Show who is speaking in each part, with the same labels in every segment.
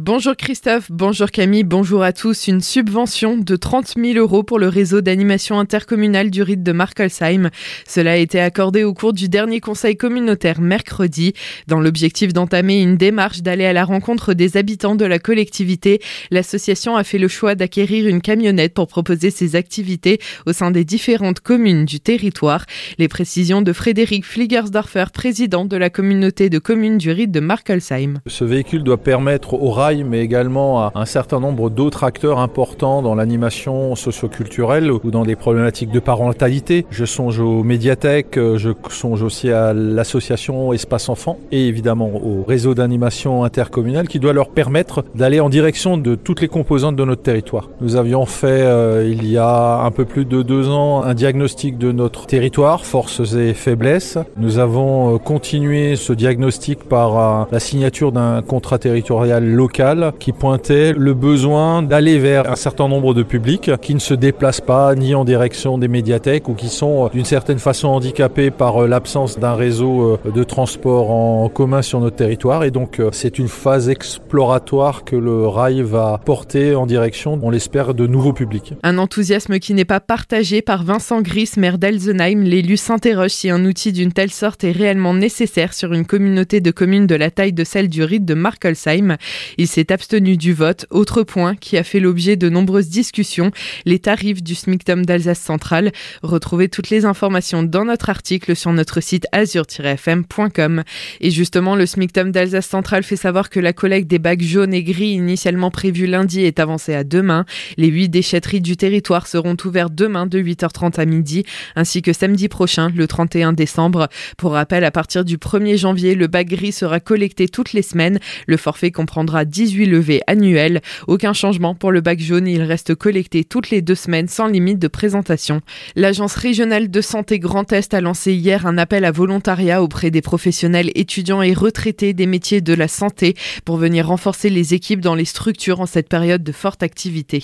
Speaker 1: Bonjour Christophe, bonjour Camille, bonjour à tous. Une subvention de 30 000 euros pour le réseau d'animation intercommunale du rite de Markelsheim. Cela a été accordé au cours du dernier conseil communautaire mercredi. Dans l'objectif d'entamer une démarche d'aller à la rencontre des habitants de la collectivité, l'association a fait le choix d'acquérir une camionnette pour proposer ses activités au sein des différentes communes du territoire. Les précisions de Frédéric Fliegersdorfer, président de la communauté de communes du rite de Markelsheim.
Speaker 2: Ce véhicule doit permettre mais également à un certain nombre d'autres acteurs importants dans l'animation socioculturelle ou dans des problématiques de parentalité. Je songe aux médiathèques, euh, je songe aussi à l'association Espace Enfants et évidemment au réseau d'animation intercommunale qui doit leur permettre d'aller en direction de toutes les composantes de notre territoire. Nous avions fait euh, il y a un peu plus de deux ans un diagnostic de notre territoire, forces et faiblesses. Nous avons euh, continué ce diagnostic par la signature d'un contrat territorial local qui pointait le besoin d'aller vers un certain nombre de publics qui ne se déplacent pas ni en direction des médiathèques ou qui sont euh, d'une certaine façon handicapés par euh, l'absence d'un réseau euh, de transport en commun sur notre territoire. Et donc c'est une phase exploratoire que le rail va porter en direction, on l'espère, de nouveaux publics.
Speaker 1: Un enthousiasme qui n'est pas partagé par Vincent Gris, maire d'Elsenheim. L'élu s'interroge si un outil d'une telle sorte est réellement nécessaire sur une communauté de communes de la taille de celle du rite de Markelsheim. Il s'est abstenu du vote. Autre point qui a fait l'objet de nombreuses discussions, les tarifs du SMICTOM d'Alsace Centrale. Retrouvez toutes les informations dans notre article sur notre site azur-fm.com. Et justement, le SMICTOM d'Alsace Centrale fait savoir que la collecte des bacs jaunes et gris initialement prévue lundi est avancée à demain. Les huit déchetteries du territoire seront ouvertes demain de 8h30 à midi, ainsi que samedi prochain, le 31 décembre. Pour rappel, à partir du 1er janvier, le bac gris sera collecté toutes les semaines. Le forfait comprendra 18 levées annuelles. Aucun changement pour le bac jaune, il reste collecté toutes les deux semaines sans limite de présentation. L'Agence régionale de santé Grand Est a lancé hier un appel à volontariat auprès des professionnels étudiants et retraités des métiers de la santé pour venir renforcer les équipes dans les structures en cette période de forte activité.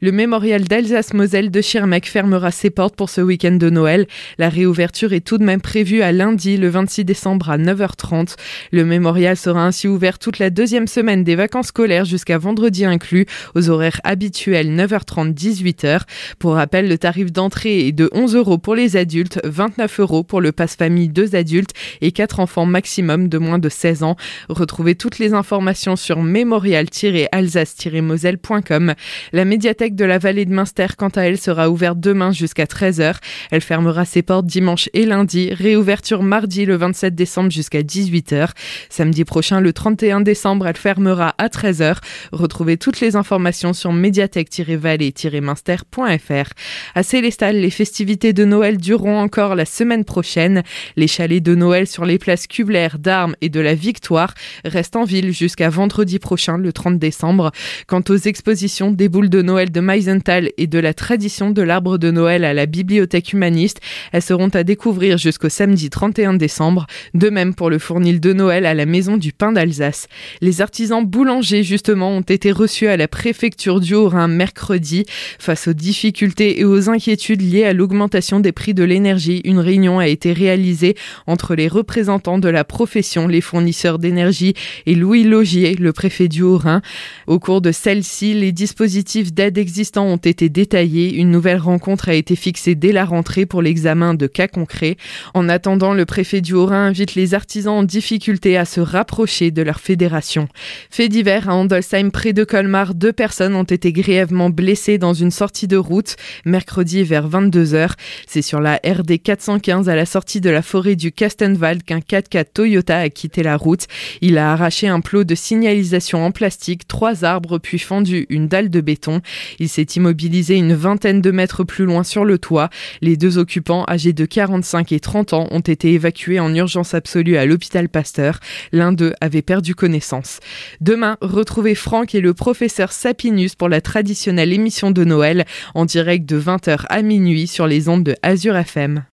Speaker 1: Le mémorial d'Alsace-Moselle de Schirmeck fermera ses portes pour ce week-end de Noël. La réouverture est tout de même prévue à lundi, le 26 décembre à 9h30. Le mémorial sera ainsi ouvert toute la deuxième semaine des vacances scolaires jusqu'à vendredi inclus, aux horaires habituels 9h30-18h. Pour rappel, le tarif d'entrée est de 11 euros pour les adultes, 29 euros pour le passe famille 2 adultes et 4 enfants maximum de moins de 16 ans. Retrouvez toutes les informations sur mémorial-alsace-moselle.com. La médiathèque de la vallée de Münster, quant à elle, sera ouverte demain jusqu'à 13h. Elle fermera ses portes dimanche et lundi. Réouverture mardi le 27 décembre jusqu'à 18h. Samedi prochain, le 31 décembre, elle fermera à 13h. Retrouvez toutes les informations sur médiathèque-vallée-minster.fr. À Célestal, les festivités de Noël dureront encore la semaine prochaine. Les chalets de Noël sur les places Kubler, d'Armes et de la Victoire restent en ville jusqu'à vendredi prochain, le 30 décembre. Quant aux expositions des boules de Noël de Meisenthal et de la tradition de l'arbre de Noël à la bibliothèque humaniste, elles seront à découvrir jusqu'au samedi 31 décembre. De même pour le fournil de Noël à la maison du pain d'Alsace. Les artisans boulangers justement, ont été reçus à la préfecture du Haut-Rhin mercredi. Face aux difficultés et aux inquiétudes liées à l'augmentation des prix de l'énergie, une réunion a été réalisée entre les représentants de la profession, les fournisseurs d'énergie et Louis Logier, le préfet du Haut-Rhin. Au cours de celle-ci, les dispositifs d'aide existants ont été détaillés. Une nouvelle rencontre a été fixée dès la rentrée pour l'examen de cas concrets. En attendant, le préfet du Haut-Rhin invite les artisans en difficulté à se rapprocher de leur fédération. À Andolsheim, près de Colmar, deux personnes ont été grièvement blessées dans une sortie de route mercredi vers 22h. C'est sur la RD 415 à la sortie de la forêt du Kastenwald qu'un 4x4 Toyota a quitté la route. Il a arraché un plot de signalisation en plastique, trois arbres puis fendu une dalle de béton. Il s'est immobilisé une vingtaine de mètres plus loin sur le toit. Les deux occupants, âgés de 45 et 30 ans, ont été évacués en urgence absolue à l'hôpital Pasteur. L'un d'eux avait perdu connaissance. Retrouvez Franck et le professeur Sapinus pour la traditionnelle émission de Noël en direct de 20h à minuit sur les ondes de Azure FM.